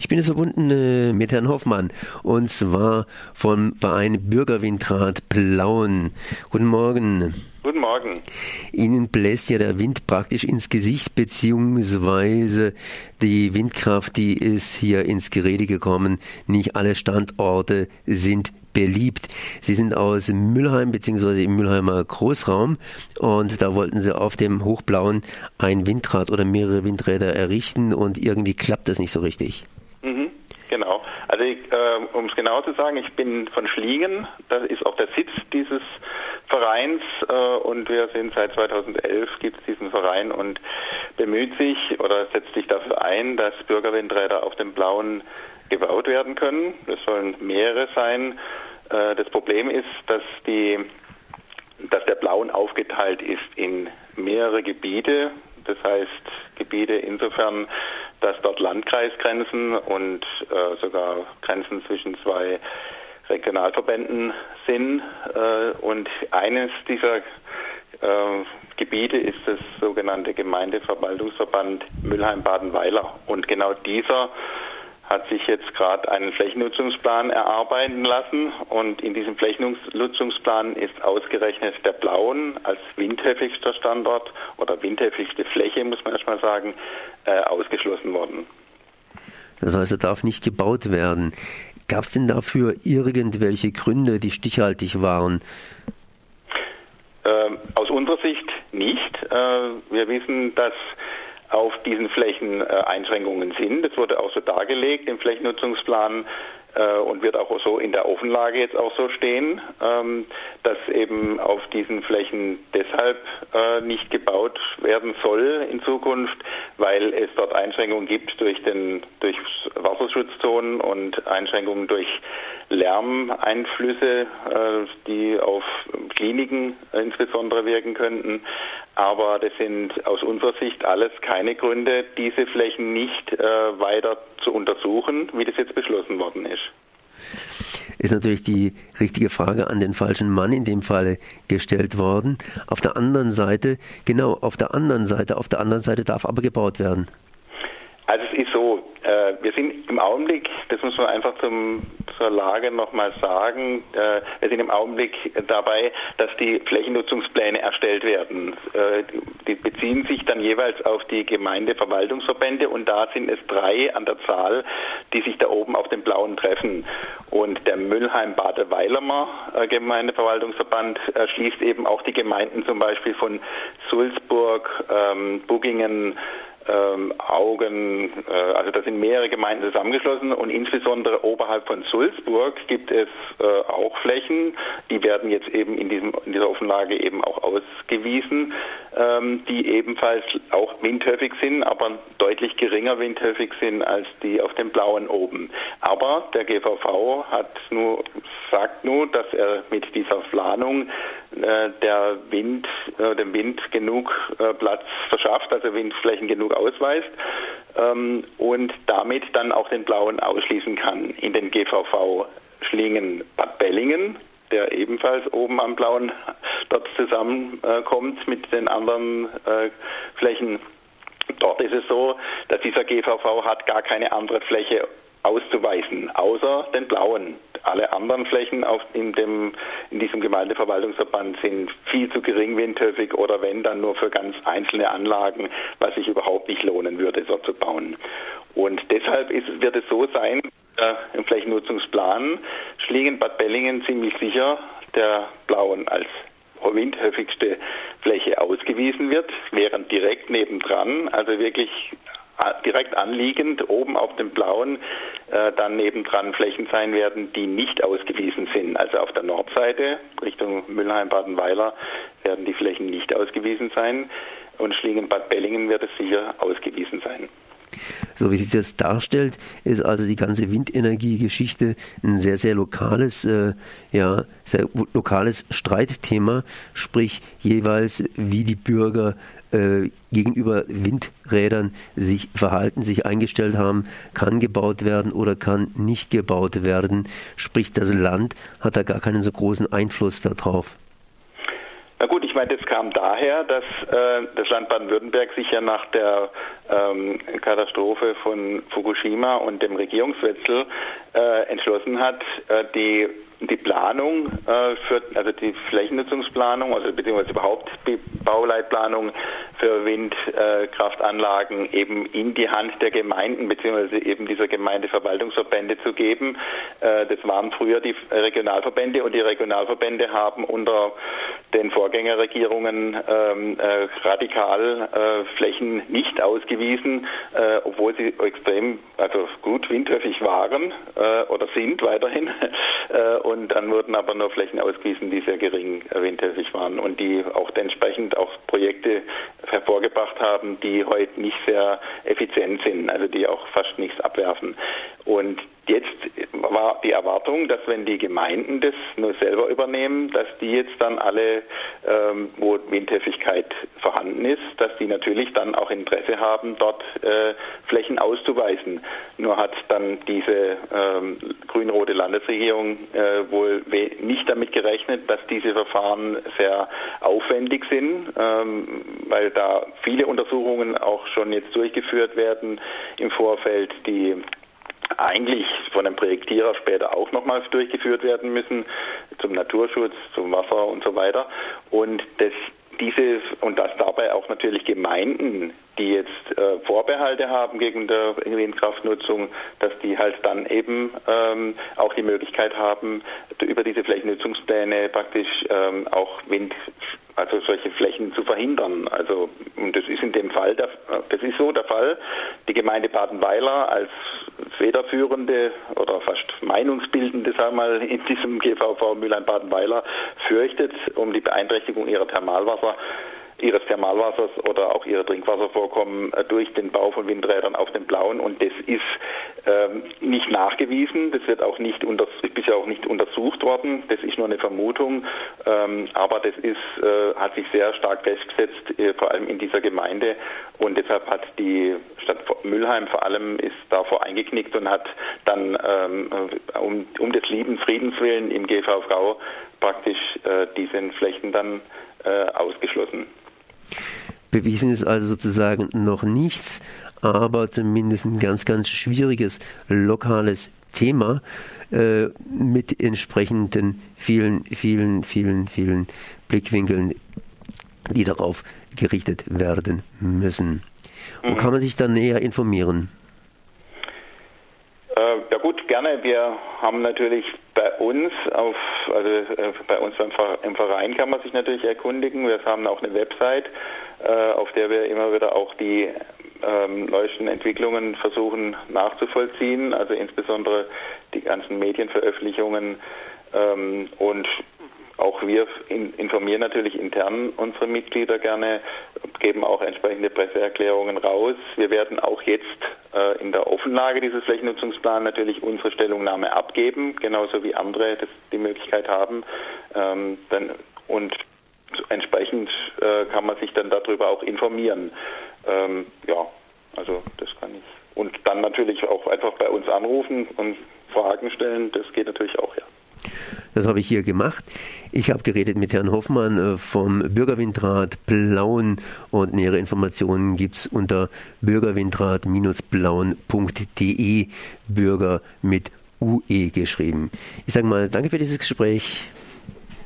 Ich bin jetzt verbunden äh, mit Herrn Hoffmann und zwar vom Verein Bürgerwindrat Plauen. Guten Morgen. Guten Morgen. Ihnen bläst ja der Wind praktisch ins Gesicht, beziehungsweise die Windkraft, die ist hier ins Gerede gekommen. Nicht alle Standorte sind beliebt. Sie sind aus Mülheim beziehungsweise im Mülheimer Großraum und da wollten sie auf dem Hochblauen ein Windrad oder mehrere Windräder errichten und irgendwie klappt das nicht so richtig. Also äh, um es genau zu sagen, ich bin von Schliegen, das ist auch der Sitz dieses Vereins äh, und wir sind seit 2011 gibt es diesen Verein und bemüht sich oder setzt sich dafür ein, dass Bürgerwindräder auf dem Blauen gebaut werden können. Es sollen mehrere sein. Äh, das Problem ist, dass die dass der Blauen aufgeteilt ist in mehrere Gebiete, das heißt Gebiete insofern, dass dort Landkreisgrenzen und äh, sogar Grenzen zwischen zwei Regionalverbänden sind. Äh, und eines dieser äh, Gebiete ist das sogenannte Gemeindeverwaltungsverband Mülheim-Badenweiler. Und genau dieser hat sich jetzt gerade einen Flächennutzungsplan erarbeiten lassen und in diesem Flächennutzungsplan ist ausgerechnet der Blauen als windhäufigster Standort oder windhäufigste Fläche, muss man erstmal sagen, äh, ausgeschlossen worden. Das heißt, er darf nicht gebaut werden. Gab es denn dafür irgendwelche Gründe, die stichhaltig waren? Ähm, aus unserer Sicht nicht. Äh, wir wissen, dass auf diesen Flächen äh, Einschränkungen sind. Das wurde auch so dargelegt im Flächennutzungsplan äh, und wird auch so in der Offenlage jetzt auch so stehen, ähm, dass eben auf diesen Flächen deshalb äh, nicht gebaut werden soll in Zukunft, weil es dort Einschränkungen gibt durch den durch Wasserschutzzonen und Einschränkungen durch Lärmeinflüsse, die auf Kliniken insbesondere wirken könnten. Aber das sind aus unserer Sicht alles keine Gründe, diese Flächen nicht äh, weiter zu untersuchen, wie das jetzt beschlossen worden ist. Ist natürlich die richtige Frage an den falschen Mann in dem Falle gestellt worden. Auf der anderen Seite, genau, auf der anderen Seite, auf der anderen Seite darf aber gebaut werden. Also es ist so, äh, wir sind im Augenblick, das muss man einfach zum, zur Lage nochmal sagen, äh, wir sind im Augenblick dabei, dass die Flächennutzungspläne erstellt werden. Äh, die beziehen sich dann jeweils auf die Gemeindeverwaltungsverbände und da sind es drei an der Zahl, die sich da oben auf dem Blauen treffen. Und der Müllheim-Bade-Weilermer äh, Gemeindeverwaltungsverband äh, schließt eben auch die Gemeinden zum Beispiel von Sulzburg, ähm, Buggingen, ähm, Augen, äh, also da sind mehrere Gemeinden zusammengeschlossen und insbesondere oberhalb von Sulzburg gibt es äh, auch Flächen, die werden jetzt eben in, diesem, in dieser Offenlage eben auch ausgewiesen, ähm, die ebenfalls auch windhöfig sind, aber deutlich geringer windhöfig sind als die auf dem blauen oben. Aber der GVV hat nur, sagt nur, dass er mit dieser Planung äh, der Wind, äh, dem Wind genug äh, Platz verschafft, also Windflächen genug ausweist ähm, und damit dann auch den blauen ausschließen kann in den GVV Schlingen Bad Bellingen, der ebenfalls oben am blauen dort zusammenkommt mit den anderen äh, Flächen. Dort ist es so, dass dieser GVV hat gar keine andere Fläche auszuweisen, außer den blauen. Alle anderen Flächen auf, in, dem, in diesem Gemeindeverwaltungsverband sind viel zu gering windhöfig oder wenn, dann nur für ganz einzelne Anlagen, was sich überhaupt nicht lohnen würde, dort zu bauen. Und deshalb ist, wird es so sein, äh, im Flächennutzungsplan Schliegen Bad Bellingen ziemlich sicher der blauen als windhöfigste Fläche ausgewiesen wird, während direkt nebendran, also wirklich direkt anliegend oben auf dem blauen äh, dann nebendran Flächen sein werden, die nicht ausgewiesen sind. Also auf der Nordseite Richtung Müllheim-Badenweiler werden die Flächen nicht ausgewiesen sein und Schlingen-Bad Bellingen wird es sicher ausgewiesen sein. So wie sich das darstellt, ist also die ganze Windenergiegeschichte ein sehr, sehr lokales, äh, ja, sehr lokales Streitthema, sprich jeweils, wie die Bürger äh, gegenüber Windrädern sich verhalten, sich eingestellt haben, kann gebaut werden oder kann nicht gebaut werden. Sprich, das Land hat da gar keinen so großen Einfluss darauf. Na gut, ich meine, das kam daher, dass äh, das Land Baden-Württemberg sich ja nach der ähm, Katastrophe von Fukushima und dem Regierungswechsel äh, entschlossen hat, äh, die die Planung äh, für, also die Flächennutzungsplanung, also beziehungsweise überhaupt die Bauleitplanung für Windkraftanlagen äh, eben in die Hand der Gemeinden beziehungsweise eben dieser Gemeindeverwaltungsverbände zu geben. Äh, das waren früher die Regionalverbände und die Regionalverbände haben unter den Vorgängerregierungen ähm, äh, radikal äh, Flächen nicht ausgewiesen, äh, obwohl sie extrem, also gut windhöfig waren oder sind weiterhin und dann wurden aber nur Flächen ausgewiesen, die sehr gering windhöfig waren und die auch entsprechend auch Projekte hervorgebracht haben, die heute nicht sehr effizient sind, also die auch fast nichts abwerfen. Und jetzt war die Erwartung, dass wenn die Gemeinden das nur selber übernehmen, dass die jetzt dann alle, ähm, wo Windhäufigkeit vorhanden ist, dass die natürlich dann auch Interesse haben, dort äh, Flächen auszuweisen. Nur hat dann diese ähm, grün-rote Landesregierung äh, wohl nicht damit gerechnet, dass diese Verfahren sehr aufwendig sind, ähm, weil da viele Untersuchungen auch schon jetzt durchgeführt werden im Vorfeld, die eigentlich von einem Projektierer später auch nochmals durchgeführt werden müssen, zum Naturschutz, zum Wasser und so weiter. Und das dieses und dass dabei auch natürlich Gemeinden, die jetzt äh, Vorbehalte haben gegen die Windkraftnutzung, dass die halt dann eben ähm, auch die Möglichkeit haben, über diese Flächennutzungspläne praktisch ähm, auch Wind also solche Flächen zu verhindern. Also und das ist in dem Fall, der, das ist so der Fall. Die Gemeinde Badenweiler als federführende oder fast meinungsbildende, sagen wir mal, in diesem GVV Mülheim-Badenweiler fürchtet um die Beeinträchtigung ihrer Thermalwasser ihres Thermalwassers oder auch ihrer Trinkwasservorkommen äh, durch den Bau von Windrädern auf dem Blauen. Und das ist ähm, nicht nachgewiesen, das wird auch nicht bisher auch nicht untersucht worden, das ist nur eine Vermutung, ähm, aber das ist, äh, hat sich sehr stark festgesetzt, äh, vor allem in dieser Gemeinde. Und deshalb hat die Stadt Mülheim vor allem ist davor eingeknickt und hat dann ähm, um, um des lieben Friedens willen im GVV praktisch äh, diese Flächen dann äh, ausgeschlossen. Bewiesen ist also sozusagen noch nichts, aber zumindest ein ganz, ganz schwieriges lokales Thema äh, mit entsprechenden vielen, vielen, vielen, vielen Blickwinkeln, die darauf gerichtet werden müssen. Wo mhm. kann man sich dann näher informieren? Ja gut, gerne. Wir haben natürlich bei uns auf, also äh, bei uns im Verein kann man sich natürlich erkundigen. Wir haben auch eine Website, äh, auf der wir immer wieder auch die ähm, neuesten Entwicklungen versuchen nachzuvollziehen, also insbesondere die ganzen Medienveröffentlichungen ähm, und auch wir informieren natürlich intern unsere Mitglieder gerne, geben auch entsprechende Presseerklärungen raus. Wir werden auch jetzt in der Offenlage dieses Flächennutzungsplans natürlich unsere Stellungnahme abgeben, genauso wie andere das die Möglichkeit haben. Ähm, dann, und entsprechend äh, kann man sich dann darüber auch informieren. Ähm, ja, also das kann ich. Und dann natürlich auch einfach bei uns anrufen und Fragen stellen, das geht natürlich auch, ja. Das habe ich hier gemacht. Ich habe geredet mit Herrn Hoffmann äh, vom Bürgerwindrat Blauen und nähere Informationen gibt es unter bürgerwindrat-blauen.de Bürger mit UE geschrieben. Ich sage mal, danke für dieses Gespräch.